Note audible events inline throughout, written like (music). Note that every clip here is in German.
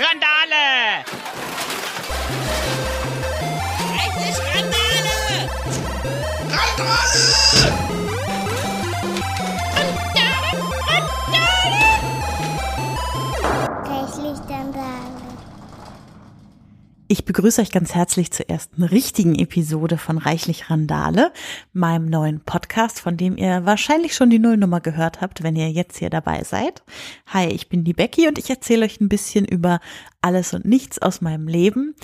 Randale! Endlich Randale! Reichlich Ich begrüße euch ganz herzlich zur ersten richtigen Episode von Reichlich Randale, meinem neuen Podcast, von dem ihr wahrscheinlich schon die Nullnummer gehört habt, wenn ihr jetzt hier dabei seid. Hi, ich bin die Becky und ich erzähle euch ein bisschen über alles und nichts aus meinem Leben.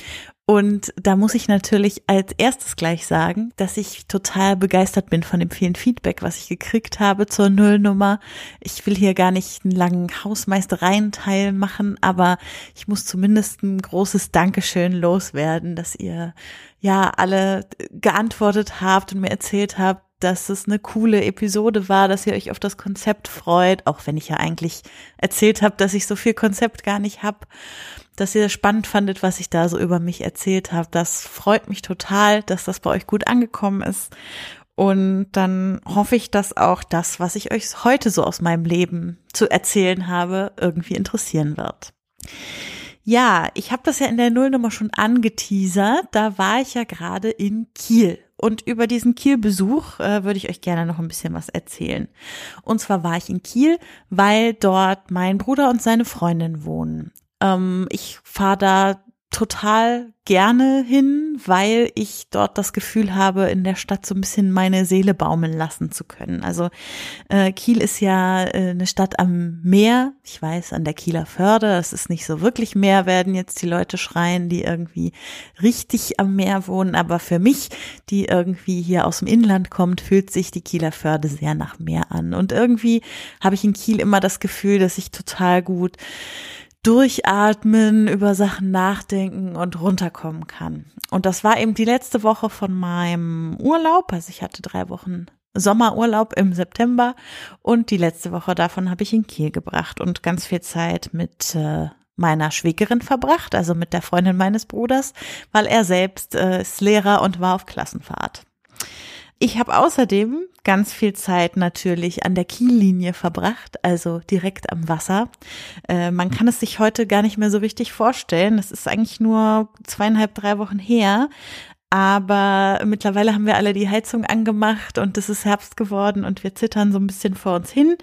Und da muss ich natürlich als erstes gleich sagen, dass ich total begeistert bin von dem vielen Feedback, was ich gekriegt habe zur Nullnummer. Ich will hier gar nicht einen langen Hausmeistereien-Teil machen, aber ich muss zumindest ein großes Dankeschön loswerden, dass ihr ja alle geantwortet habt und mir erzählt habt, dass es eine coole Episode war, dass ihr euch auf das Konzept freut, auch wenn ich ja eigentlich erzählt habe, dass ich so viel Konzept gar nicht habe dass ihr spannend fandet, was ich da so über mich erzählt habe. Das freut mich total, dass das bei euch gut angekommen ist. Und dann hoffe ich, dass auch das, was ich euch heute so aus meinem Leben zu erzählen habe, irgendwie interessieren wird. Ja, ich habe das ja in der Nullnummer schon angeteasert. Da war ich ja gerade in Kiel. Und über diesen Kiel-Besuch äh, würde ich euch gerne noch ein bisschen was erzählen. Und zwar war ich in Kiel, weil dort mein Bruder und seine Freundin wohnen. Ähm, ich fahre da total gerne hin, weil ich dort das Gefühl habe, in der Stadt so ein bisschen meine Seele baumeln lassen zu können. Also äh, Kiel ist ja äh, eine Stadt am Meer. Ich weiß, an der Kieler Förde, es ist nicht so wirklich Meer, werden jetzt die Leute schreien, die irgendwie richtig am Meer wohnen. Aber für mich, die irgendwie hier aus dem Inland kommt, fühlt sich die Kieler Förde sehr nach Meer an. Und irgendwie habe ich in Kiel immer das Gefühl, dass ich total gut durchatmen, über Sachen nachdenken und runterkommen kann. Und das war eben die letzte Woche von meinem Urlaub. Also ich hatte drei Wochen Sommerurlaub im September und die letzte Woche davon habe ich in Kiel gebracht und ganz viel Zeit mit äh, meiner Schwägerin verbracht, also mit der Freundin meines Bruders, weil er selbst äh, ist Lehrer und war auf Klassenfahrt. Ich habe außerdem ganz viel Zeit natürlich an der Kiellinie verbracht, also direkt am Wasser. Äh, man kann es sich heute gar nicht mehr so richtig vorstellen. Das ist eigentlich nur zweieinhalb, drei Wochen her. Aber mittlerweile haben wir alle die Heizung angemacht und es ist Herbst geworden und wir zittern so ein bisschen vor uns hin.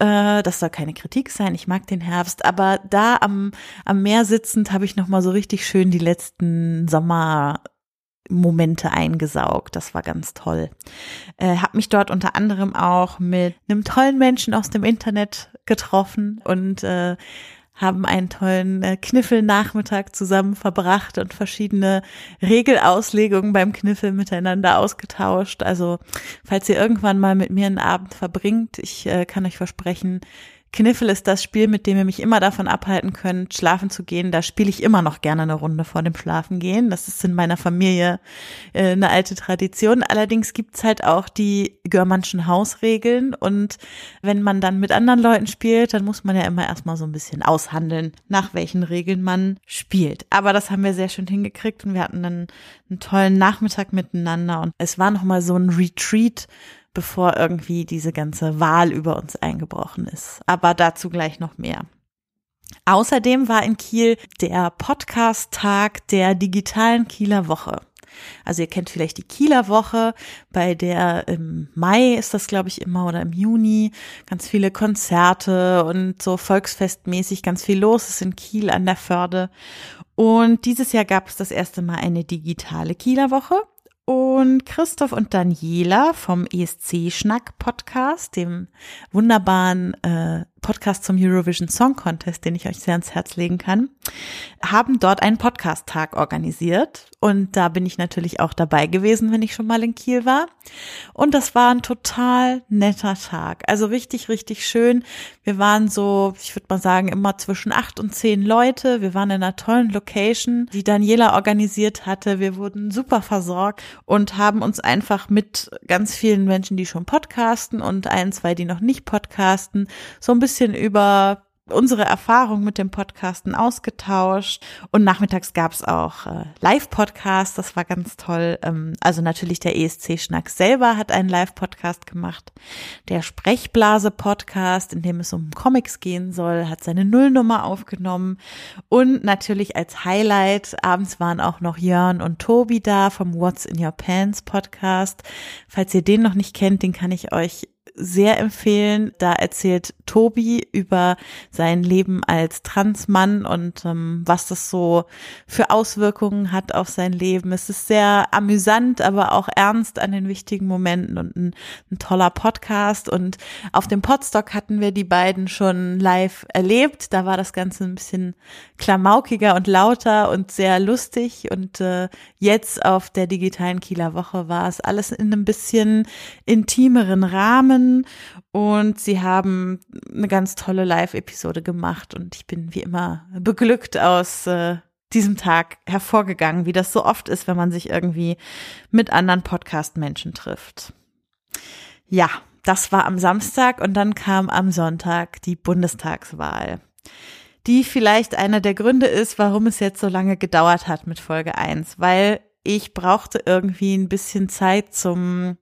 Äh, das soll keine Kritik sein, ich mag den Herbst, aber da am, am Meer sitzend habe ich nochmal so richtig schön die letzten Sommer Momente eingesaugt. Das war ganz toll. Äh, hab mich dort unter anderem auch mit einem tollen Menschen aus dem Internet getroffen und äh, haben einen tollen äh, Kniffelnachmittag zusammen verbracht und verschiedene Regelauslegungen beim Kniffel miteinander ausgetauscht. Also falls ihr irgendwann mal mit mir einen Abend verbringt, ich äh, kann euch versprechen, Kniffel ist das Spiel, mit dem ihr mich immer davon abhalten könnt, schlafen zu gehen. Da spiele ich immer noch gerne eine Runde vor dem Schlafengehen. Das ist in meiner Familie äh, eine alte Tradition. Allerdings gibt's halt auch die Görmannschen Hausregeln. Und wenn man dann mit anderen Leuten spielt, dann muss man ja immer erstmal so ein bisschen aushandeln, nach welchen Regeln man spielt. Aber das haben wir sehr schön hingekriegt und wir hatten dann einen tollen Nachmittag miteinander. Und es war nochmal so ein Retreat bevor irgendwie diese ganze Wahl über uns eingebrochen ist. Aber dazu gleich noch mehr. Außerdem war in Kiel der Podcast-Tag der digitalen Kieler Woche. Also ihr kennt vielleicht die Kieler Woche, bei der im Mai ist das, glaube ich, immer oder im Juni ganz viele Konzerte und so volksfestmäßig ganz viel los ist in Kiel an der Förde. Und dieses Jahr gab es das erste Mal eine digitale Kieler Woche. Und Christoph und Daniela vom ESC Schnack Podcast, dem wunderbaren äh, Podcast zum Eurovision Song Contest, den ich euch sehr ans Herz legen kann, haben dort einen Podcast-Tag organisiert. Und da bin ich natürlich auch dabei gewesen, wenn ich schon mal in Kiel war. Und das war ein total netter Tag. Also richtig, richtig schön. Wir waren so, ich würde mal sagen, immer zwischen acht und zehn Leute. Wir waren in einer tollen Location, die Daniela organisiert hatte. Wir wurden super versorgt und haben uns einfach mit ganz vielen Menschen, die schon podcasten und ein, zwei, die noch nicht podcasten, so ein bisschen bisschen über unsere Erfahrung mit dem Podcasten ausgetauscht und nachmittags gab's auch äh, Live-Podcast, das war ganz toll. Ähm, also natürlich der ESC-Schnack selber hat einen Live-Podcast gemacht. Der Sprechblase-Podcast, in dem es um Comics gehen soll, hat seine Nullnummer aufgenommen und natürlich als Highlight abends waren auch noch Jörn und Tobi da vom What's in Your Pants Podcast. Falls ihr den noch nicht kennt, den kann ich euch sehr empfehlen. Da erzählt Tobi über sein Leben als Transmann und ähm, was das so für Auswirkungen hat auf sein Leben. Es ist sehr amüsant, aber auch ernst an den wichtigen Momenten und ein, ein toller Podcast. Und auf dem Podstock hatten wir die beiden schon live erlebt. Da war das Ganze ein bisschen klamaukiger und lauter und sehr lustig. Und äh, jetzt auf der digitalen Kieler Woche war es alles in einem bisschen intimeren Rahmen Freundinnen und sie haben eine ganz tolle Live-Episode gemacht und ich bin wie immer beglückt aus äh, diesem Tag hervorgegangen, wie das so oft ist, wenn man sich irgendwie mit anderen Podcast-Menschen trifft. Ja, das war am Samstag und dann kam am Sonntag die Bundestagswahl die vielleicht einer der Gründe ist, warum es jetzt so lange gedauert hat mit Folge 1, weil ich brauchte irgendwie ein bisschen Zeit zum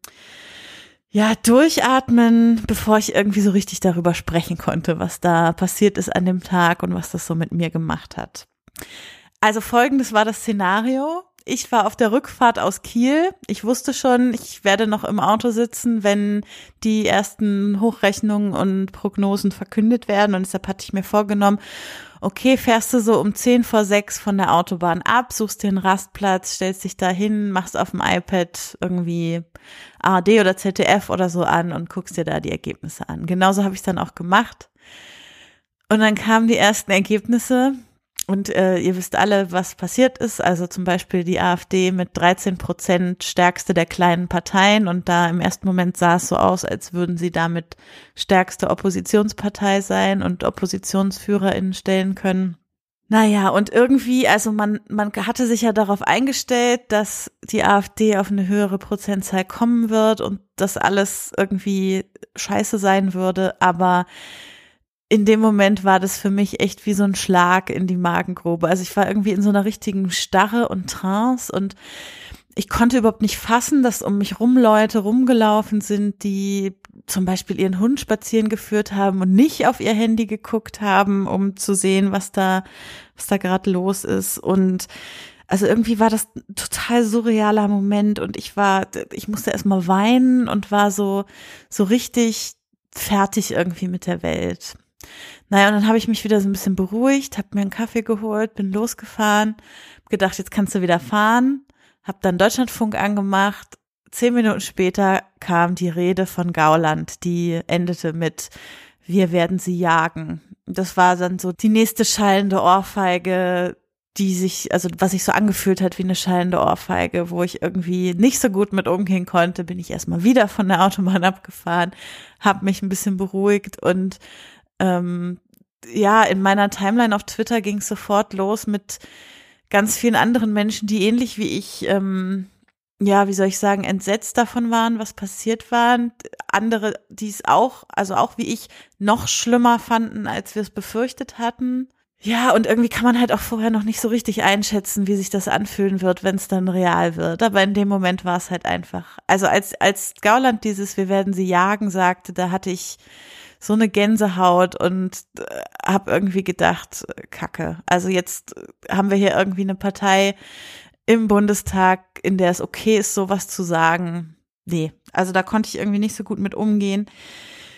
ja, durchatmen, bevor ich irgendwie so richtig darüber sprechen konnte, was da passiert ist an dem Tag und was das so mit mir gemacht hat. Also folgendes war das Szenario. Ich war auf der Rückfahrt aus Kiel. Ich wusste schon, ich werde noch im Auto sitzen, wenn die ersten Hochrechnungen und Prognosen verkündet werden. Und deshalb hatte ich mir vorgenommen, okay, fährst du so um zehn vor sechs von der Autobahn ab, suchst dir einen Rastplatz, stellst dich da hin, machst auf dem iPad irgendwie ARD oder ZDF oder so an und guckst dir da die Ergebnisse an. Genauso habe ich es dann auch gemacht. Und dann kamen die ersten Ergebnisse und äh, ihr wisst alle, was passiert ist. Also zum Beispiel die AfD mit 13 Prozent stärkste der kleinen Parteien. Und da im ersten Moment sah es so aus, als würden sie damit stärkste Oppositionspartei sein und OppositionsführerInnen stellen können. Naja, und irgendwie, also man, man hatte sich ja darauf eingestellt, dass die AfD auf eine höhere Prozentzahl kommen wird und das alles irgendwie scheiße sein würde. Aber in dem Moment war das für mich echt wie so ein Schlag in die Magengrube. Also ich war irgendwie in so einer richtigen Starre und Trance und ich konnte überhaupt nicht fassen, dass um mich rum Leute rumgelaufen sind, die zum Beispiel ihren Hund spazieren geführt haben und nicht auf ihr Handy geguckt haben, um zu sehen, was da, was da gerade los ist. Und also irgendwie war das ein total surrealer Moment und ich war, ich musste erstmal weinen und war so, so richtig fertig irgendwie mit der Welt. Naja, und dann habe ich mich wieder so ein bisschen beruhigt, habe mir einen Kaffee geholt, bin losgefahren, gedacht, jetzt kannst du wieder fahren, habe dann Deutschlandfunk angemacht. Zehn Minuten später kam die Rede von Gauland, die endete mit Wir werden sie jagen. Das war dann so die nächste schallende Ohrfeige, die sich, also was sich so angefühlt hat wie eine schallende Ohrfeige, wo ich irgendwie nicht so gut mit umgehen konnte, bin ich erstmal wieder von der Autobahn (laughs) abgefahren, habe mich ein bisschen beruhigt und ähm, ja, in meiner Timeline auf Twitter ging es sofort los mit ganz vielen anderen Menschen, die ähnlich wie ich, ähm, ja, wie soll ich sagen, entsetzt davon waren, was passiert war. Andere, die es auch, also auch wie ich, noch schlimmer fanden, als wir es befürchtet hatten. Ja, und irgendwie kann man halt auch vorher noch nicht so richtig einschätzen, wie sich das anfühlen wird, wenn es dann real wird. Aber in dem Moment war es halt einfach. Also als, als Gauland dieses Wir werden sie jagen sagte, da hatte ich so eine Gänsehaut und äh, habe irgendwie gedacht, Kacke. Also jetzt haben wir hier irgendwie eine Partei im Bundestag, in der es okay ist, sowas zu sagen. Nee, also da konnte ich irgendwie nicht so gut mit umgehen.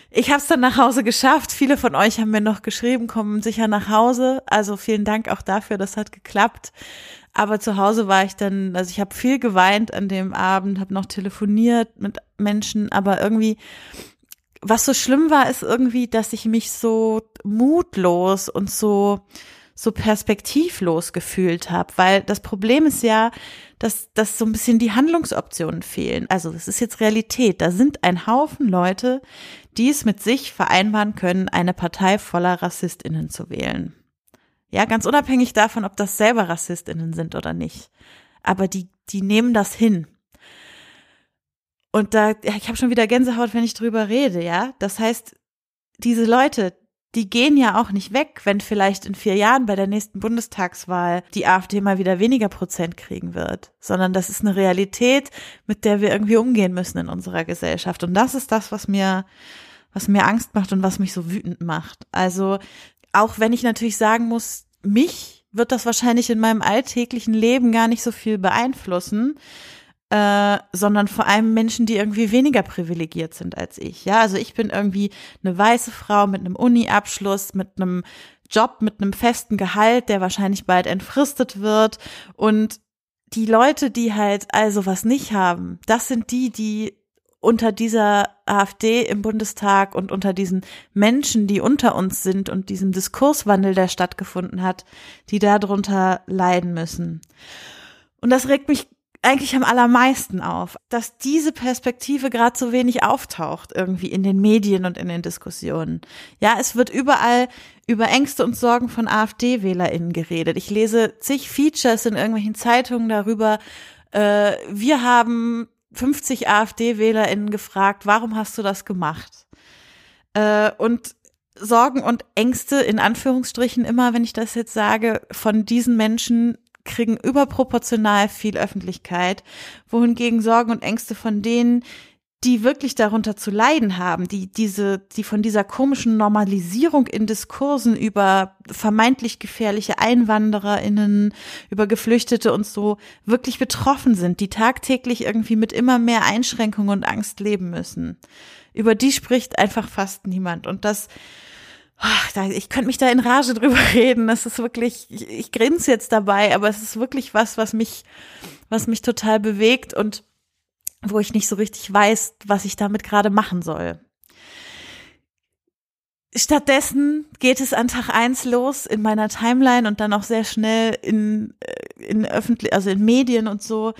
Ich habe es dann nach Hause geschafft. Viele von euch haben mir noch geschrieben, kommen sicher nach Hause. Also vielen Dank auch dafür, das hat geklappt. Aber zu Hause war ich dann, also ich habe viel geweint an dem Abend, habe noch telefoniert mit Menschen, aber irgendwie was so schlimm war, ist irgendwie, dass ich mich so mutlos und so so perspektivlos gefühlt habe, weil das Problem ist ja, dass, dass so ein bisschen die Handlungsoptionen fehlen. Also das ist jetzt Realität. Da sind ein Haufen Leute, die es mit sich vereinbaren können, eine Partei voller Rassistinnen zu wählen. Ja, ganz unabhängig davon, ob das selber Rassistinnen sind oder nicht. Aber die, die nehmen das hin. Und da, ja, ich habe schon wieder Gänsehaut, wenn ich drüber rede, ja. Das heißt, diese Leute, die gehen ja auch nicht weg, wenn vielleicht in vier Jahren bei der nächsten Bundestagswahl die AfD mal wieder weniger Prozent kriegen wird, sondern das ist eine Realität, mit der wir irgendwie umgehen müssen in unserer Gesellschaft. Und das ist das, was mir, was mir Angst macht und was mich so wütend macht. Also auch wenn ich natürlich sagen muss, mich wird das wahrscheinlich in meinem alltäglichen Leben gar nicht so viel beeinflussen, äh, sondern vor allem Menschen, die irgendwie weniger privilegiert sind als ich. Ja, also ich bin irgendwie eine weiße Frau mit einem Uni-Abschluss, mit einem Job, mit einem festen Gehalt, der wahrscheinlich bald entfristet wird und die Leute, die halt also was nicht haben, das sind die, die unter dieser AfD im Bundestag und unter diesen Menschen, die unter uns sind und diesem Diskurswandel, der stattgefunden hat, die darunter leiden müssen. Und das regt mich eigentlich am allermeisten auf, dass diese Perspektive gerade so wenig auftaucht irgendwie in den Medien und in den Diskussionen. Ja, es wird überall über Ängste und Sorgen von AfD-WählerInnen geredet. Ich lese zig Features in irgendwelchen Zeitungen darüber. Äh, wir haben 50 AfD-WählerInnen gefragt, warum hast du das gemacht? Äh, und Sorgen und Ängste in Anführungsstrichen immer, wenn ich das jetzt sage, von diesen Menschen kriegen überproportional viel Öffentlichkeit, wohingegen Sorgen und Ängste von denen, die wirklich darunter zu leiden haben, die diese, die von dieser komischen Normalisierung in Diskursen über vermeintlich gefährliche EinwandererInnen, über Geflüchtete und so wirklich betroffen sind, die tagtäglich irgendwie mit immer mehr Einschränkungen und Angst leben müssen. Über die spricht einfach fast niemand. Und das, ich könnte mich da in Rage (laughs) drüber reden. Das ist wirklich, ich, ich grinse jetzt dabei, aber es ist wirklich was, was mich, was mich total bewegt und wo ich nicht so richtig weiß, was ich damit gerade machen soll. Stattdessen geht es an Tag eins los in meiner Timeline und dann auch sehr schnell in, äh, in öffentlich, also in Medien und so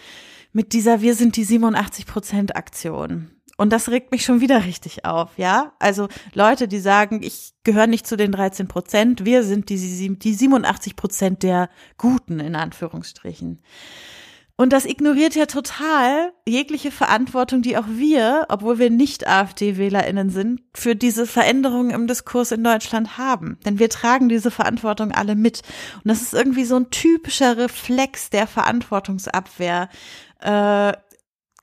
mit dieser Wir sind die 87 Prozent Aktion. Und das regt mich schon wieder richtig auf, ja? Also Leute, die sagen, ich gehöre nicht zu den 13 Prozent, wir sind die, die 87 Prozent der Guten, in Anführungsstrichen. Und das ignoriert ja total jegliche Verantwortung, die auch wir, obwohl wir nicht AfD-WählerInnen sind, für diese Veränderungen im Diskurs in Deutschland haben. Denn wir tragen diese Verantwortung alle mit. Und das ist irgendwie so ein typischer Reflex der Verantwortungsabwehr, äh,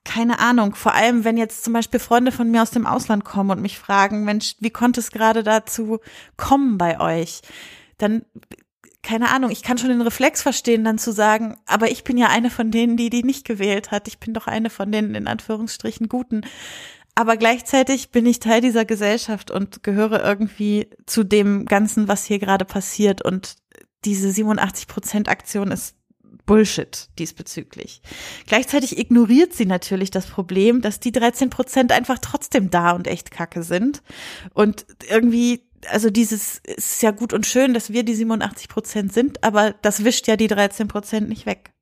keine Ahnung, vor allem wenn jetzt zum Beispiel Freunde von mir aus dem Ausland kommen und mich fragen, Mensch, wie konnte es gerade dazu kommen bei euch? Dann, keine Ahnung, ich kann schon den Reflex verstehen, dann zu sagen, aber ich bin ja eine von denen, die die nicht gewählt hat. Ich bin doch eine von den in Anführungsstrichen Guten. Aber gleichzeitig bin ich Teil dieser Gesellschaft und gehöre irgendwie zu dem Ganzen, was hier gerade passiert. Und diese 87 Prozent Aktion ist Bullshit diesbezüglich. Gleichzeitig ignoriert sie natürlich das Problem, dass die 13 Prozent einfach trotzdem da und echt kacke sind. Und irgendwie, also dieses ist ja gut und schön, dass wir die 87 Prozent sind, aber das wischt ja die 13 Prozent nicht weg.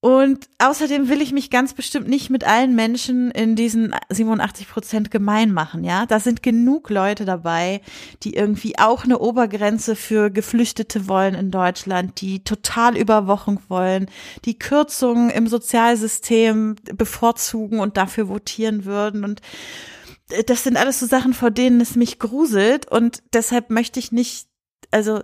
Und außerdem will ich mich ganz bestimmt nicht mit allen Menschen in diesen 87 Prozent gemein machen, ja. Da sind genug Leute dabei, die irgendwie auch eine Obergrenze für Geflüchtete wollen in Deutschland, die total Überwachung wollen, die Kürzungen im Sozialsystem bevorzugen und dafür votieren würden und das sind alles so Sachen, vor denen es mich gruselt und deshalb möchte ich nicht also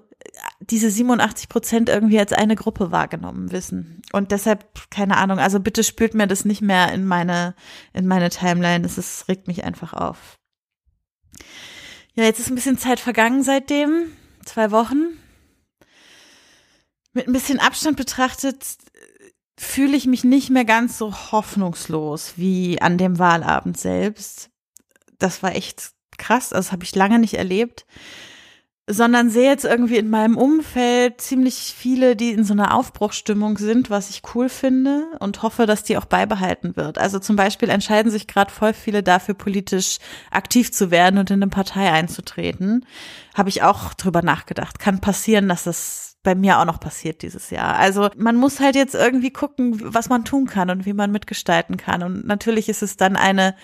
diese 87 Prozent irgendwie als eine Gruppe wahrgenommen wissen. Und deshalb, keine Ahnung, also bitte spürt mir das nicht mehr in meine, in meine Timeline. Es ist, regt mich einfach auf. Ja, jetzt ist ein bisschen Zeit vergangen seitdem. Zwei Wochen. Mit ein bisschen Abstand betrachtet fühle ich mich nicht mehr ganz so hoffnungslos wie an dem Wahlabend selbst. Das war echt krass, also das habe ich lange nicht erlebt sondern sehe jetzt irgendwie in meinem Umfeld ziemlich viele, die in so einer Aufbruchstimmung sind, was ich cool finde und hoffe, dass die auch beibehalten wird. Also zum Beispiel entscheiden sich gerade voll viele dafür, politisch aktiv zu werden und in eine Partei einzutreten. Habe ich auch drüber nachgedacht. Kann passieren, dass das bei mir auch noch passiert dieses Jahr. Also man muss halt jetzt irgendwie gucken, was man tun kann und wie man mitgestalten kann. Und natürlich ist es dann eine,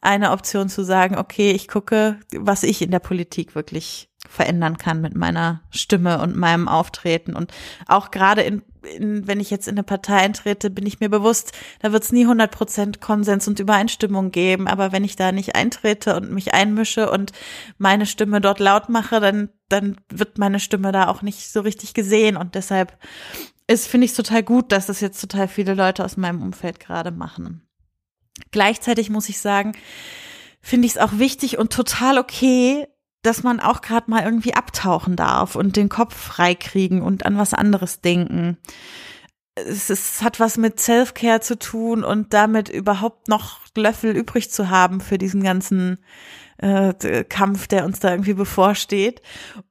eine Option zu sagen, okay, ich gucke, was ich in der Politik wirklich verändern kann mit meiner Stimme und meinem Auftreten. Und auch gerade in, in, wenn ich jetzt in eine Partei eintrete, bin ich mir bewusst, da wird es nie 100 Prozent Konsens und Übereinstimmung geben. Aber wenn ich da nicht eintrete und mich einmische und meine Stimme dort laut mache, dann, dann wird meine Stimme da auch nicht so richtig gesehen. Und deshalb ist, finde ich es total gut, dass das jetzt total viele Leute aus meinem Umfeld gerade machen. Gleichzeitig muss ich sagen, finde ich es auch wichtig und total okay, dass man auch gerade mal irgendwie abtauchen darf und den Kopf freikriegen und an was anderes denken. Es, es hat was mit Self-Care zu tun und damit überhaupt noch Löffel übrig zu haben für diesen ganzen äh, Kampf, der uns da irgendwie bevorsteht.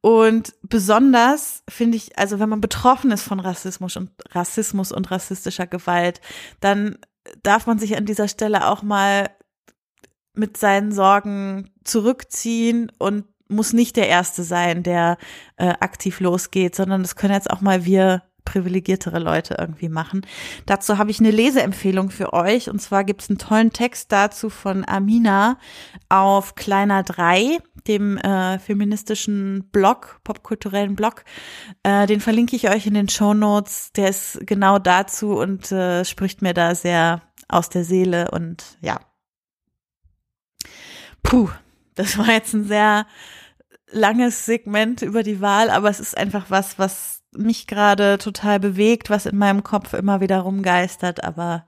Und besonders finde ich, also wenn man betroffen ist von Rassismus und Rassismus und rassistischer Gewalt, dann darf man sich an dieser Stelle auch mal mit seinen Sorgen zurückziehen und muss nicht der Erste sein, der äh, aktiv losgeht, sondern das können jetzt auch mal wir privilegiertere Leute irgendwie machen. Dazu habe ich eine Leseempfehlung für euch und zwar gibt es einen tollen Text dazu von Amina auf Kleiner 3, dem äh, feministischen Blog, popkulturellen Blog. Äh, den verlinke ich euch in den Show Notes. Der ist genau dazu und äh, spricht mir da sehr aus der Seele und ja. Puh, das war jetzt ein sehr langes Segment über die Wahl, aber es ist einfach was, was mich gerade total bewegt, was in meinem Kopf immer wieder rumgeistert, aber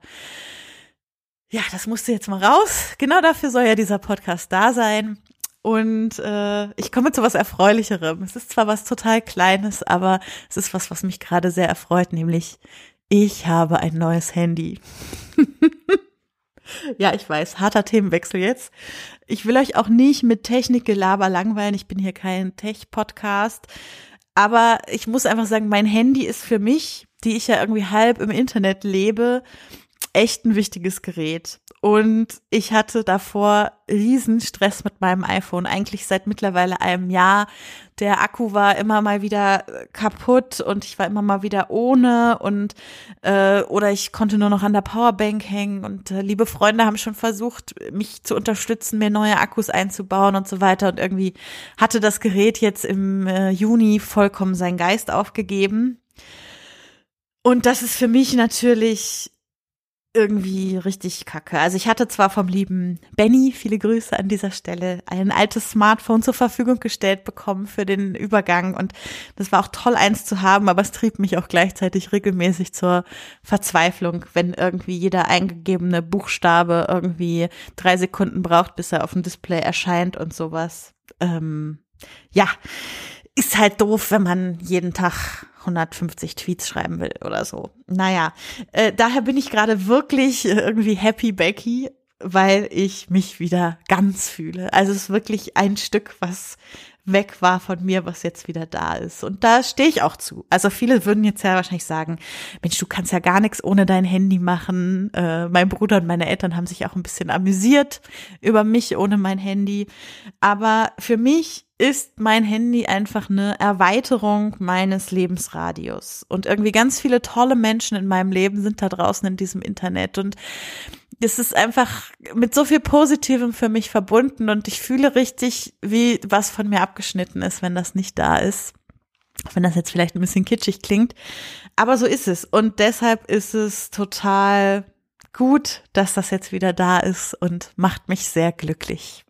ja, das musste jetzt mal raus. Genau dafür soll ja dieser Podcast da sein. Und äh, ich komme zu was Erfreulicherem. Es ist zwar was total Kleines, aber es ist was, was mich gerade sehr erfreut, nämlich ich habe ein neues Handy. (laughs) (laughs) Ja, ich weiß, harter Themenwechsel jetzt. Ich will euch auch nicht mit Technikgelaber langweilen. Ich bin hier kein Tech-Podcast. Aber ich muss einfach sagen, mein Handy ist für mich, die ich ja irgendwie halb im Internet lebe, echt ein wichtiges Gerät. Und ich hatte davor riesen Stress mit meinem iPhone, eigentlich seit mittlerweile einem Jahr. Der Akku war immer mal wieder kaputt und ich war immer mal wieder ohne und äh, oder ich konnte nur noch an der Powerbank hängen und äh, liebe Freunde haben schon versucht, mich zu unterstützen, mir neue Akkus einzubauen und so weiter. Und irgendwie hatte das Gerät jetzt im äh, Juni vollkommen seinen Geist aufgegeben. Und das ist für mich natürlich irgendwie richtig kacke. Also ich hatte zwar vom lieben Benny, viele Grüße an dieser Stelle, ein altes Smartphone zur Verfügung gestellt bekommen für den Übergang und das war auch toll eins zu haben, aber es trieb mich auch gleichzeitig regelmäßig zur Verzweiflung, wenn irgendwie jeder eingegebene Buchstabe irgendwie drei Sekunden braucht, bis er auf dem Display erscheint und sowas. Ähm, ja, ist halt doof, wenn man jeden Tag 150 Tweets schreiben will oder so. Naja, äh, daher bin ich gerade wirklich irgendwie happy Becky, weil ich mich wieder ganz fühle. Also es ist wirklich ein Stück, was weg war von mir, was jetzt wieder da ist. Und da stehe ich auch zu. Also viele würden jetzt ja wahrscheinlich sagen, Mensch, du kannst ja gar nichts ohne dein Handy machen. Äh, mein Bruder und meine Eltern haben sich auch ein bisschen amüsiert über mich ohne mein Handy. Aber für mich ist mein Handy einfach eine Erweiterung meines Lebensradius. Und irgendwie ganz viele tolle Menschen in meinem Leben sind da draußen in diesem Internet. Und es ist einfach mit so viel Positivem für mich verbunden und ich fühle richtig, wie was von mir abgeschnitten ist, wenn das nicht da ist. Wenn das jetzt vielleicht ein bisschen kitschig klingt. Aber so ist es. Und deshalb ist es total gut, dass das jetzt wieder da ist und macht mich sehr glücklich.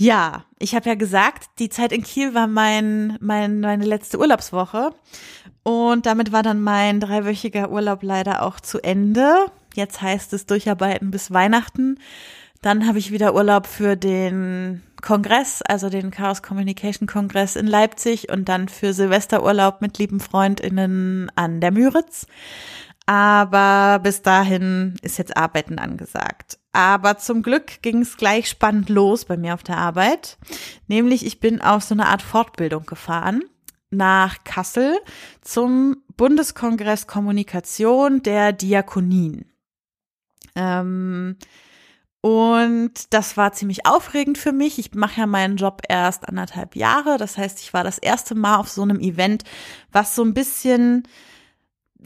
Ja, ich habe ja gesagt, die Zeit in Kiel war mein, mein, meine letzte Urlaubswoche. Und damit war dann mein dreiwöchiger Urlaub leider auch zu Ende. Jetzt heißt es durcharbeiten bis Weihnachten. Dann habe ich wieder Urlaub für den Kongress, also den Chaos Communication Kongress in Leipzig und dann für Silvesterurlaub mit lieben Freundinnen an der Müritz. Aber bis dahin ist jetzt Arbeiten angesagt. Aber zum Glück ging es gleich spannend los bei mir auf der Arbeit. Nämlich ich bin auf so eine Art Fortbildung gefahren nach Kassel zum Bundeskongress Kommunikation der Diakonien. Ähm, und das war ziemlich aufregend für mich. Ich mache ja meinen Job erst anderthalb Jahre. Das heißt, ich war das erste Mal auf so einem Event, was so ein bisschen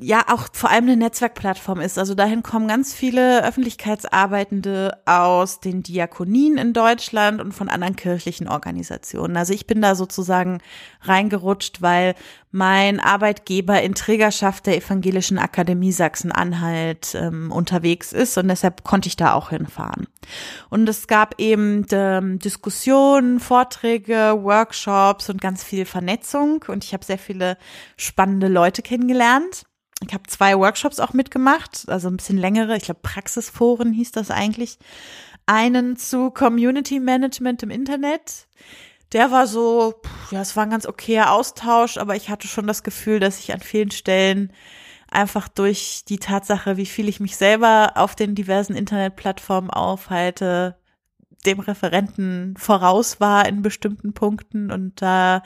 ja auch vor allem eine Netzwerkplattform ist. Also dahin kommen ganz viele Öffentlichkeitsarbeitende aus den Diakonien in Deutschland und von anderen kirchlichen Organisationen. Also ich bin da sozusagen reingerutscht, weil mein Arbeitgeber in Trägerschaft der Evangelischen Akademie Sachsen-Anhalt ähm, unterwegs ist und deshalb konnte ich da auch hinfahren. Und es gab eben ähm, Diskussionen, Vorträge, Workshops und ganz viel Vernetzung und ich habe sehr viele spannende Leute kennengelernt. Ich habe zwei Workshops auch mitgemacht, also ein bisschen längere, ich glaube Praxisforen hieß das eigentlich. Einen zu Community Management im Internet. Der war so, ja, es war ein ganz okayer Austausch, aber ich hatte schon das Gefühl, dass ich an vielen Stellen einfach durch die Tatsache, wie viel ich mich selber auf den diversen Internetplattformen aufhalte, dem Referenten voraus war in bestimmten Punkten und da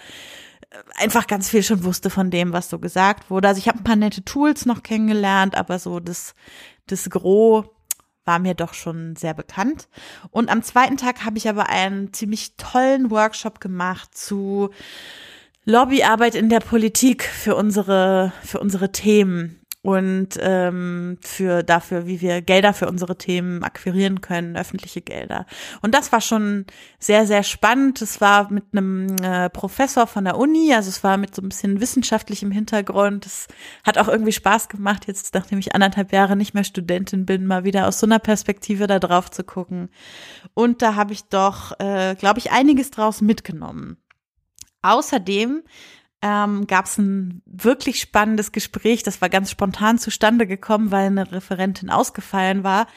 einfach ganz viel schon wusste von dem, was so gesagt wurde. Also ich habe ein paar nette Tools noch kennengelernt, aber so das, das Gros war mir doch schon sehr bekannt. Und am zweiten Tag habe ich aber einen ziemlich tollen Workshop gemacht zu Lobbyarbeit in der Politik für unsere, für unsere Themen und ähm, für dafür, wie wir Gelder für unsere Themen akquirieren können, öffentliche Gelder. Und das war schon sehr, sehr spannend. Es war mit einem äh, Professor von der Uni, also es war mit so ein bisschen wissenschaftlichem Hintergrund. Es hat auch irgendwie Spaß gemacht, jetzt nachdem ich anderthalb Jahre nicht mehr Studentin bin, mal wieder aus so einer Perspektive da drauf zu gucken. Und da habe ich doch, äh, glaube ich, einiges draus mitgenommen. Außerdem ähm, gab es ein wirklich spannendes Gespräch, das war ganz spontan zustande gekommen, weil eine Referentin ausgefallen war,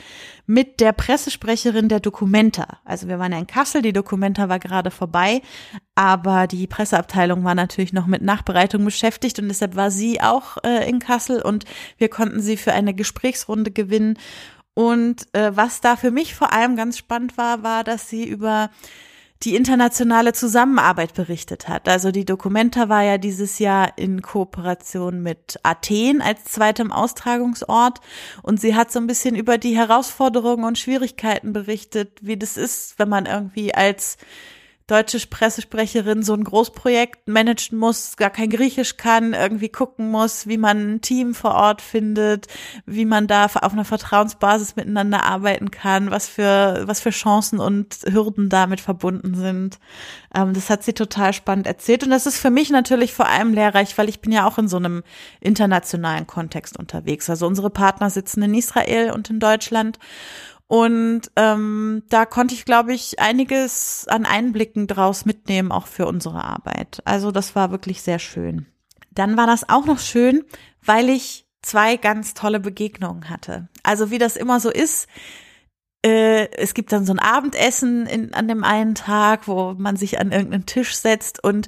mit der Pressesprecherin der Documenta. Also wir waren ja in Kassel, die Documenta war gerade vorbei, aber die Presseabteilung war natürlich noch mit Nachbereitung beschäftigt und deshalb war sie auch äh, in Kassel und wir konnten sie für eine Gesprächsrunde gewinnen. Und äh, was da für mich vor allem ganz spannend war, war, dass sie über die internationale Zusammenarbeit berichtet hat. Also die Documenta war ja dieses Jahr in Kooperation mit Athen als zweitem Austragungsort und sie hat so ein bisschen über die Herausforderungen und Schwierigkeiten berichtet, wie das ist, wenn man irgendwie als deutsche Pressesprecherin so ein Großprojekt managen muss, gar kein Griechisch kann, irgendwie gucken muss, wie man ein Team vor Ort findet, wie man da auf einer Vertrauensbasis miteinander arbeiten kann, was für, was für Chancen und Hürden damit verbunden sind. Ähm, das hat sie total spannend erzählt und das ist für mich natürlich vor allem lehrreich, weil ich bin ja auch in so einem internationalen Kontext unterwegs. Also unsere Partner sitzen in Israel und in Deutschland und ähm, da konnte ich, glaube ich, einiges an Einblicken draus mitnehmen, auch für unsere Arbeit. Also das war wirklich sehr schön. Dann war das auch noch schön, weil ich zwei ganz tolle Begegnungen hatte. Also wie das immer so ist, äh, es gibt dann so ein Abendessen in, an dem einen Tag, wo man sich an irgendeinen Tisch setzt und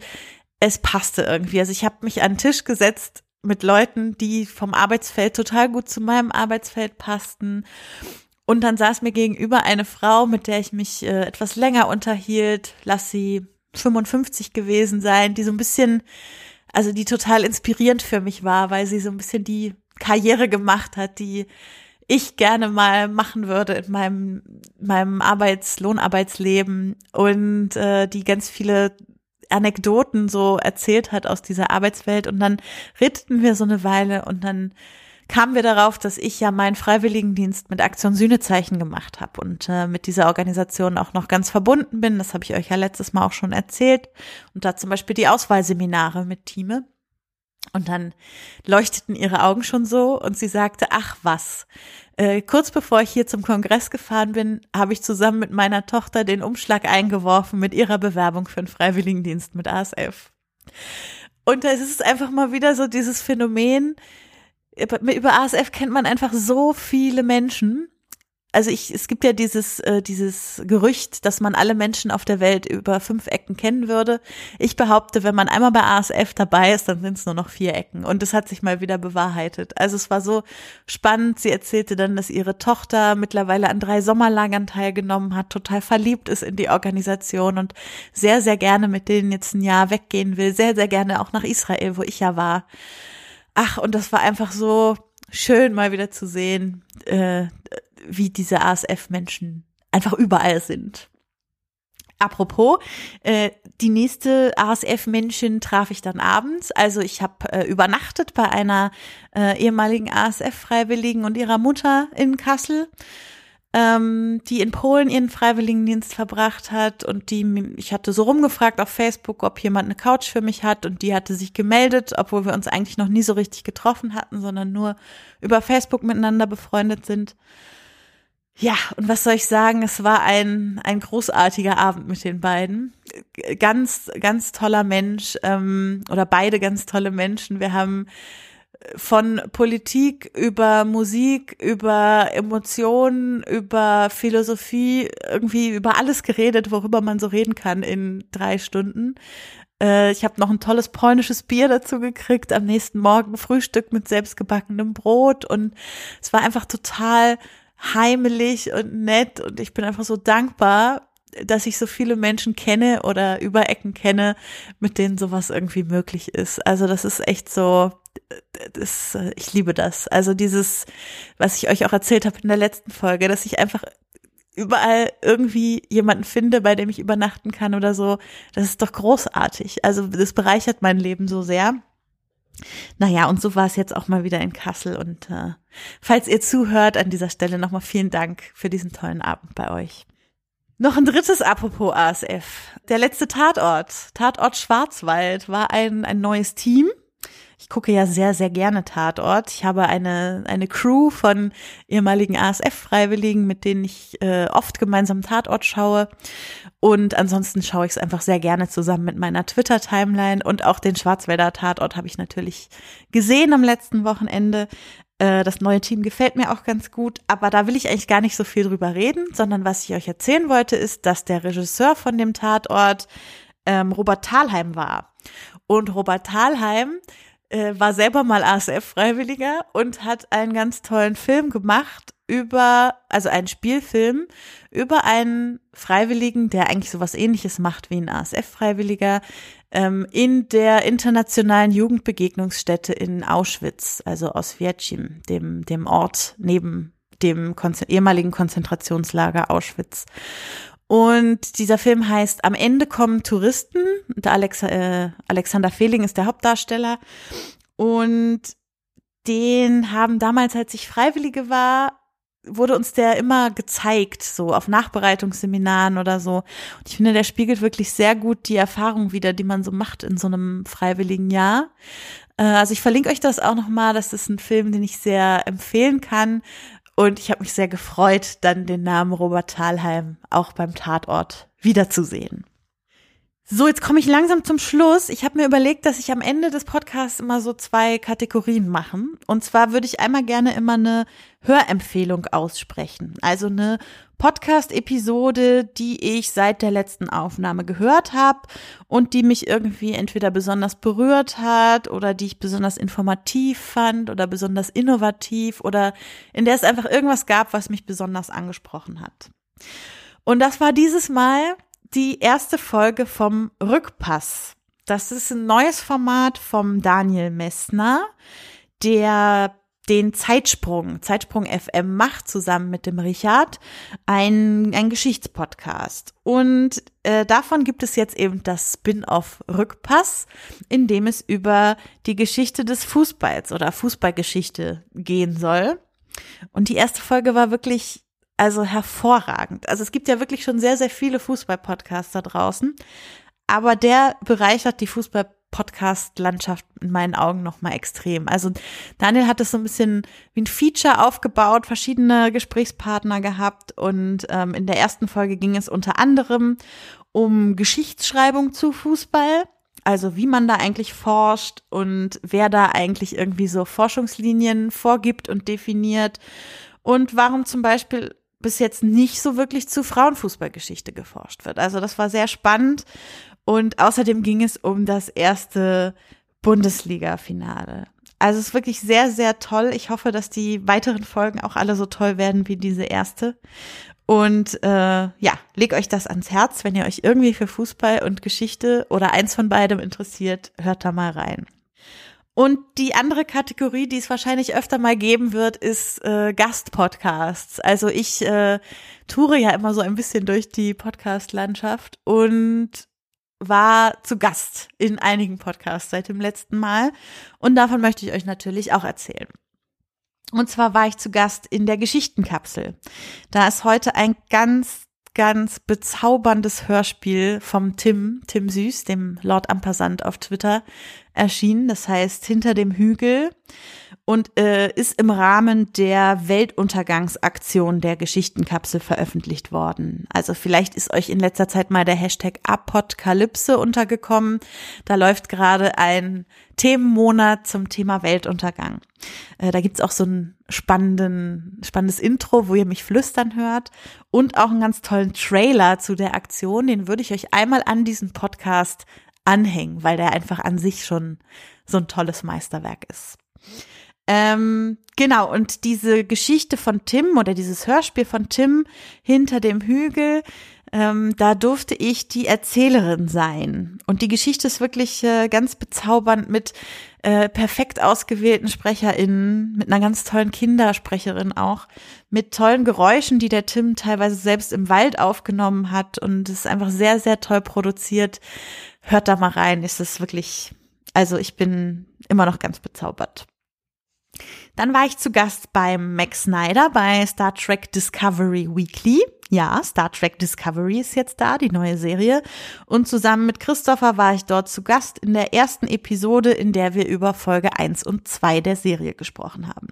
es passte irgendwie. Also ich habe mich an den Tisch gesetzt mit Leuten, die vom Arbeitsfeld total gut zu meinem Arbeitsfeld passten und dann saß mir gegenüber eine Frau, mit der ich mich äh, etwas länger unterhielt, lass sie 55 gewesen sein, die so ein bisschen, also die total inspirierend für mich war, weil sie so ein bisschen die Karriere gemacht hat, die ich gerne mal machen würde in meinem, meinem Arbeits-, Lohnarbeitsleben und äh, die ganz viele Anekdoten so erzählt hat aus dieser Arbeitswelt. Und dann redeten wir so eine Weile und dann kamen wir darauf, dass ich ja meinen Freiwilligendienst mit Aktion Sühnezeichen gemacht habe und äh, mit dieser Organisation auch noch ganz verbunden bin. Das habe ich euch ja letztes Mal auch schon erzählt. Und da zum Beispiel die Auswahlseminare mit Time. Und dann leuchteten ihre Augen schon so und sie sagte, ach was. Äh, kurz bevor ich hier zum Kongress gefahren bin, habe ich zusammen mit meiner Tochter den Umschlag eingeworfen mit ihrer Bewerbung für einen Freiwilligendienst mit ASF. Und es ist einfach mal wieder so dieses Phänomen, über ASF kennt man einfach so viele Menschen. Also ich, es gibt ja dieses, äh, dieses Gerücht, dass man alle Menschen auf der Welt über fünf Ecken kennen würde. Ich behaupte, wenn man einmal bei ASF dabei ist, dann sind es nur noch vier Ecken. Und das hat sich mal wieder bewahrheitet. Also es war so spannend. Sie erzählte dann, dass ihre Tochter mittlerweile an drei Sommerlagern teilgenommen hat, total verliebt ist in die Organisation und sehr, sehr gerne mit denen jetzt ein Jahr weggehen will. Sehr, sehr gerne auch nach Israel, wo ich ja war. Ach, und das war einfach so schön, mal wieder zu sehen, äh, wie diese ASF-Menschen einfach überall sind. Apropos, äh, die nächste ASF-Männchen traf ich dann abends. Also ich habe äh, übernachtet bei einer äh, ehemaligen ASF-Freiwilligen und ihrer Mutter in Kassel ähm, die in Polen ihren Freiwilligendienst verbracht hat und die, ich hatte so rumgefragt auf Facebook, ob jemand eine Couch für mich hat und die hatte sich gemeldet, obwohl wir uns eigentlich noch nie so richtig getroffen hatten, sondern nur über Facebook miteinander befreundet sind. Ja, und was soll ich sagen? Es war ein, ein großartiger Abend mit den beiden. Ganz, ganz toller Mensch ähm, oder beide ganz tolle Menschen. Wir haben von Politik über Musik, über Emotionen, über Philosophie, irgendwie über alles geredet, worüber man so reden kann in drei Stunden. Äh, ich habe noch ein tolles polnisches Bier dazu gekriegt, am nächsten Morgen Frühstück mit selbstgebackenem Brot und es war einfach total heimelig und nett und ich bin einfach so dankbar, dass ich so viele Menschen kenne oder über Ecken kenne, mit denen sowas irgendwie möglich ist. Also das ist echt so, das, ich liebe das. Also dieses, was ich euch auch erzählt habe in der letzten Folge, dass ich einfach überall irgendwie jemanden finde, bei dem ich übernachten kann oder so. Das ist doch großartig. Also das bereichert mein Leben so sehr. Naja, und so war es jetzt auch mal wieder in Kassel. Und äh, falls ihr zuhört, an dieser Stelle nochmal vielen Dank für diesen tollen Abend bei euch. Noch ein drittes apropos ASF. Der letzte Tatort, Tatort Schwarzwald, war ein, ein neues Team ich gucke ja sehr, sehr gerne Tatort. Ich habe eine, eine Crew von ehemaligen ASF-Freiwilligen, mit denen ich äh, oft gemeinsam Tatort schaue. Und ansonsten schaue ich es einfach sehr gerne zusammen mit meiner Twitter-Timeline. Und auch den Schwarzwälder Tatort habe ich natürlich gesehen am letzten Wochenende. Äh, das neue Team gefällt mir auch ganz gut, aber da will ich eigentlich gar nicht so viel drüber reden, sondern was ich euch erzählen wollte, ist, dass der Regisseur von dem Tatort ähm, Robert Thalheim war. Und Robert Thalheim äh, war selber mal ASF-Freiwilliger und hat einen ganz tollen Film gemacht über, also einen Spielfilm über einen Freiwilligen, der eigentlich sowas ähnliches macht wie ein ASF-Freiwilliger, ähm, in der internationalen Jugendbegegnungsstätte in Auschwitz, also Oswiecim, dem, dem Ort neben dem Konzen ehemaligen Konzentrationslager Auschwitz. Und dieser Film heißt Am Ende kommen Touristen. Der Alex, äh, Alexander Fehling ist der Hauptdarsteller. Und den haben damals, als ich Freiwillige war, wurde uns der immer gezeigt, so auf Nachbereitungsseminaren oder so. Und ich finde, der spiegelt wirklich sehr gut die Erfahrung wieder, die man so macht in so einem freiwilligen Jahr. Äh, also ich verlinke euch das auch nochmal. Das ist ein Film, den ich sehr empfehlen kann. Und ich habe mich sehr gefreut, dann den Namen Robert Thalheim auch beim Tatort wiederzusehen. So, jetzt komme ich langsam zum Schluss. Ich habe mir überlegt, dass ich am Ende des Podcasts immer so zwei Kategorien machen. Und zwar würde ich einmal gerne immer eine Hörempfehlung aussprechen. Also eine Podcast-Episode, die ich seit der letzten Aufnahme gehört habe und die mich irgendwie entweder besonders berührt hat oder die ich besonders informativ fand oder besonders innovativ oder in der es einfach irgendwas gab, was mich besonders angesprochen hat. Und das war dieses Mal die erste Folge vom Rückpass. Das ist ein neues Format vom Daniel Messner, der den Zeitsprung, Zeitsprung FM macht zusammen mit dem Richard ein, ein Geschichtspodcast. Und äh, davon gibt es jetzt eben das Spin-off Rückpass, in dem es über die Geschichte des Fußballs oder Fußballgeschichte gehen soll. Und die erste Folge war wirklich also hervorragend. Also es gibt ja wirklich schon sehr, sehr viele Fußball-Podcasts da draußen. Aber der bereichert die Fußball-Podcast-Landschaft in meinen Augen nochmal extrem. Also Daniel hat es so ein bisschen wie ein Feature aufgebaut, verschiedene Gesprächspartner gehabt und ähm, in der ersten Folge ging es unter anderem um Geschichtsschreibung zu Fußball. Also wie man da eigentlich forscht und wer da eigentlich irgendwie so Forschungslinien vorgibt und definiert und warum zum Beispiel bis jetzt nicht so wirklich zu Frauenfußballgeschichte geforscht wird. Also das war sehr spannend und außerdem ging es um das erste Bundesliga-Finale. Also es ist wirklich sehr, sehr toll. Ich hoffe, dass die weiteren Folgen auch alle so toll werden wie diese erste. Und äh, ja, leg euch das ans Herz, wenn ihr euch irgendwie für Fußball und Geschichte oder eins von beidem interessiert, hört da mal rein. Und die andere Kategorie, die es wahrscheinlich öfter mal geben wird, ist äh, Gastpodcasts. Also ich äh, toure ja immer so ein bisschen durch die Podcast-Landschaft und war zu Gast in einigen Podcasts seit dem letzten Mal und davon möchte ich euch natürlich auch erzählen. Und zwar war ich zu Gast in der Geschichtenkapsel. Da ist heute ein ganz, ganz bezauberndes Hörspiel vom Tim, Tim Süß, dem Lord Ampassant auf Twitter, erschienen. Das heißt Hinter dem Hügel und äh, ist im Rahmen der Weltuntergangsaktion der Geschichtenkapsel veröffentlicht worden. Also vielleicht ist euch in letzter Zeit mal der Hashtag Apokalypse untergekommen. Da läuft gerade ein Themenmonat zum Thema Weltuntergang. Äh, da gibt's auch so ein spannenden, spannendes Intro, wo ihr mich flüstern hört und auch einen ganz tollen Trailer zu der Aktion. Den würde ich euch einmal an diesen Podcast anhängen, weil der einfach an sich schon so ein tolles Meisterwerk ist. Ähm, genau, und diese Geschichte von Tim oder dieses Hörspiel von Tim hinter dem Hügel, ähm, da durfte ich die Erzählerin sein. Und die Geschichte ist wirklich äh, ganz bezaubernd mit äh, perfekt ausgewählten SprecherInnen, mit einer ganz tollen Kindersprecherin auch, mit tollen Geräuschen, die der Tim teilweise selbst im Wald aufgenommen hat. Und es ist einfach sehr, sehr toll produziert. Hört da mal rein, ist es wirklich, also ich bin immer noch ganz bezaubert. Dann war ich zu Gast beim Max Snyder bei Star Trek Discovery Weekly. Ja, Star Trek Discovery ist jetzt da, die neue Serie. Und zusammen mit Christopher war ich dort zu Gast in der ersten Episode, in der wir über Folge 1 und 2 der Serie gesprochen haben.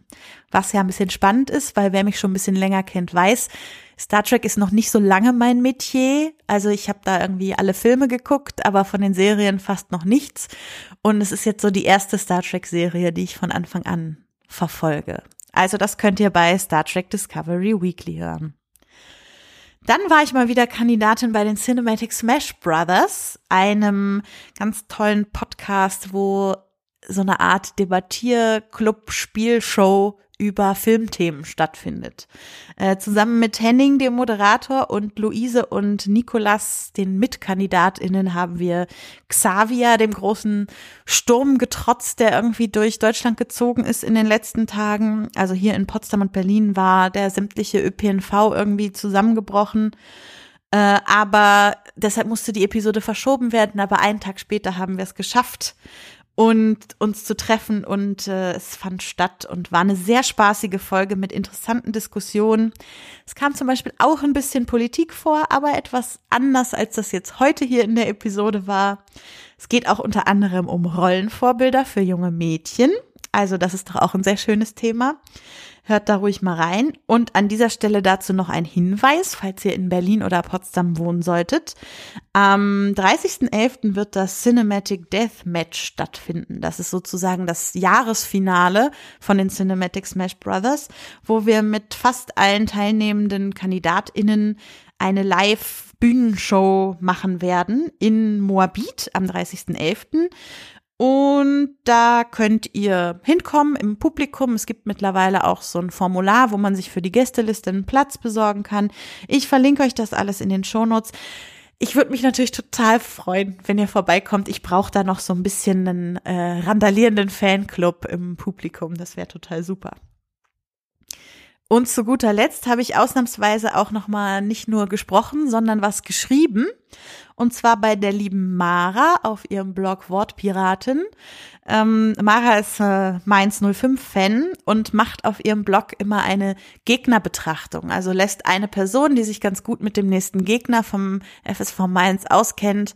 Was ja ein bisschen spannend ist, weil wer mich schon ein bisschen länger kennt, weiß, Star Trek ist noch nicht so lange mein Metier. Also ich habe da irgendwie alle Filme geguckt, aber von den Serien fast noch nichts. Und es ist jetzt so die erste Star Trek-Serie, die ich von Anfang an verfolge. Also das könnt ihr bei Star Trek Discovery Weekly hören. Dann war ich mal wieder Kandidatin bei den Cinematic Smash Brothers, einem ganz tollen Podcast, wo so eine Art Debattierclub-Spielshow über Filmthemen stattfindet. Äh, zusammen mit Henning, dem Moderator, und Luise und Nikolas, den MitkandidatInnen, haben wir Xavier, dem großen Sturm getrotzt, der irgendwie durch Deutschland gezogen ist in den letzten Tagen. Also hier in Potsdam und Berlin war der sämtliche ÖPNV irgendwie zusammengebrochen. Äh, aber deshalb musste die Episode verschoben werden. Aber einen Tag später haben wir es geschafft und uns zu treffen und äh, es fand statt und war eine sehr spaßige Folge mit interessanten Diskussionen. Es kam zum Beispiel auch ein bisschen Politik vor, aber etwas anders, als das jetzt heute hier in der Episode war. Es geht auch unter anderem um Rollenvorbilder für junge Mädchen. Also das ist doch auch ein sehr schönes Thema. Hört da ruhig mal rein. Und an dieser Stelle dazu noch ein Hinweis, falls ihr in Berlin oder Potsdam wohnen solltet. Am 30.11. wird das Cinematic Death Match stattfinden. Das ist sozusagen das Jahresfinale von den Cinematic Smash Brothers, wo wir mit fast allen teilnehmenden KandidatInnen eine Live-Bühnenshow machen werden in Moabit am 30.11. Und da könnt ihr hinkommen im Publikum. Es gibt mittlerweile auch so ein Formular, wo man sich für die Gästeliste einen Platz besorgen kann. Ich verlinke euch das alles in den Shownotes. Ich würde mich natürlich total freuen, wenn ihr vorbeikommt. Ich brauche da noch so ein bisschen einen äh, randalierenden Fanclub im Publikum. Das wäre total super. Und zu guter Letzt habe ich ausnahmsweise auch noch mal nicht nur gesprochen, sondern was geschrieben. Und zwar bei der lieben Mara auf ihrem Blog Wortpiraten. Ähm, Mara ist äh, Mainz 05 Fan und macht auf ihrem Blog immer eine Gegnerbetrachtung. Also lässt eine Person, die sich ganz gut mit dem nächsten Gegner vom FSV Mainz auskennt,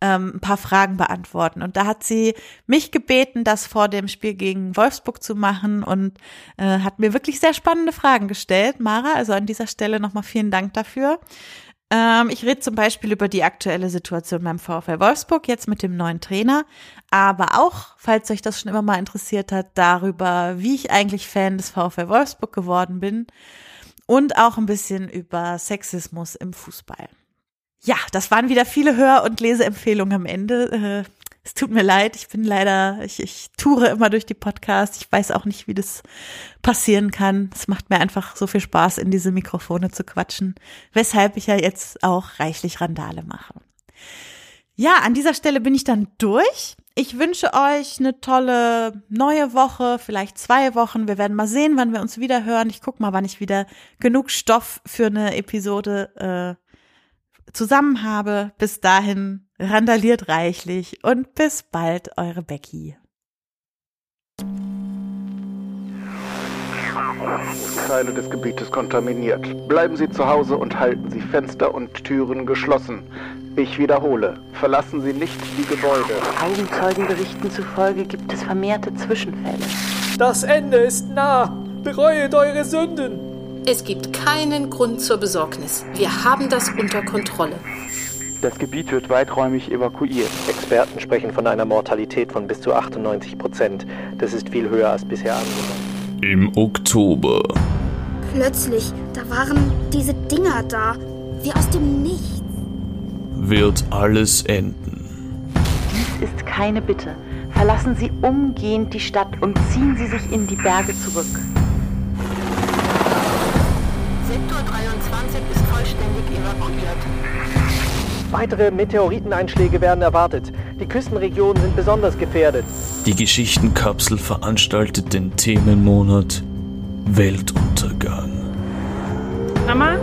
ähm, ein paar Fragen beantworten. Und da hat sie mich gebeten, das vor dem Spiel gegen Wolfsburg zu machen und äh, hat mir wirklich sehr spannende Fragen gestellt. Mara, also an dieser Stelle nochmal vielen Dank dafür. Ähm, ich rede zum Beispiel über die aktuelle Situation beim VfL Wolfsburg, jetzt mit dem neuen Trainer, aber auch, falls euch das schon immer mal interessiert hat, darüber, wie ich eigentlich Fan des VfL Wolfsburg geworden bin und auch ein bisschen über Sexismus im Fußball. Ja, das waren wieder viele Hör- und Leseempfehlungen am Ende. Äh, es tut mir leid, ich bin leider, ich, ich toure immer durch die Podcasts. Ich weiß auch nicht, wie das passieren kann. Es macht mir einfach so viel Spaß, in diese Mikrofone zu quatschen, weshalb ich ja jetzt auch reichlich Randale mache. Ja, an dieser Stelle bin ich dann durch. Ich wünsche euch eine tolle neue Woche, vielleicht zwei Wochen. Wir werden mal sehen, wann wir uns wieder hören. Ich guck mal, wann ich wieder genug Stoff für eine Episode äh, zusammen habe. Bis dahin randaliert reichlich und bis bald, eure Becky. Teile des Gebietes kontaminiert. Bleiben Sie zu Hause und halten Sie Fenster und Türen geschlossen. Ich wiederhole, verlassen Sie nicht die Gebäude. Augenzeugenberichten zufolge gibt es vermehrte Zwischenfälle. Das Ende ist nah. Bereuet eure Sünden. Es gibt keinen Grund zur Besorgnis. Wir haben das unter Kontrolle. Das Gebiet wird weiträumig evakuiert. Experten sprechen von einer Mortalität von bis zu 98 Prozent. Das ist viel höher als bisher angenommen. Im Oktober. Plötzlich, da waren diese Dinger da, wie aus dem Nichts. Wird alles enden. Dies ist keine Bitte. Verlassen Sie umgehend die Stadt und ziehen Sie sich in die Berge zurück. Weitere Meteoriteneinschläge werden erwartet. Die Küstenregionen sind besonders gefährdet. Die Geschichtenkapsel veranstaltet den Themenmonat Weltuntergang. Mama,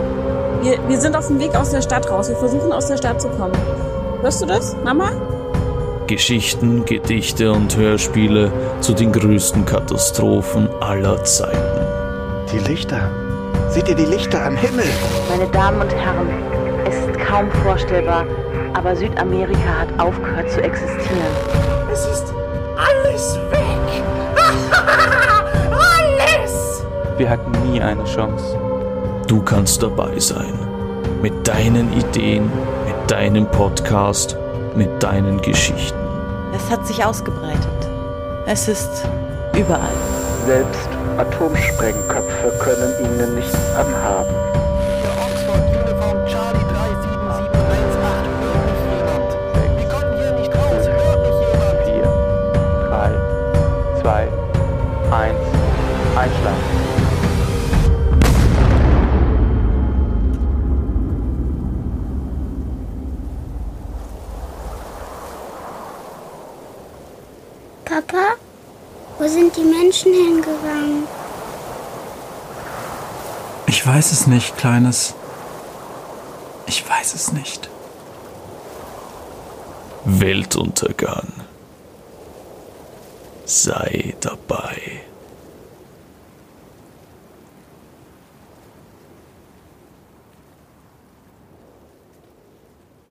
wir, wir sind auf dem Weg aus der Stadt raus. Wir versuchen aus der Stadt zu kommen. Hörst du das, Mama? Geschichten, Gedichte und Hörspiele zu den größten Katastrophen aller Zeiten. Die Lichter. Seht ihr die Lichter am Himmel? Meine Damen und Herren, es ist kaum vorstellbar, aber Südamerika hat aufgehört zu existieren. Es ist alles weg. (laughs) alles! Wir hatten nie eine Chance. Du kannst dabei sein. Mit deinen Ideen, mit deinem Podcast, mit deinen Geschichten. Es hat sich ausgebreitet. Es ist überall. Selbst Atomsprengköpfe können ihnen nichts anhaben. Weiß es nicht, Kleines. Ich weiß es nicht. Weltuntergang. Sei dabei.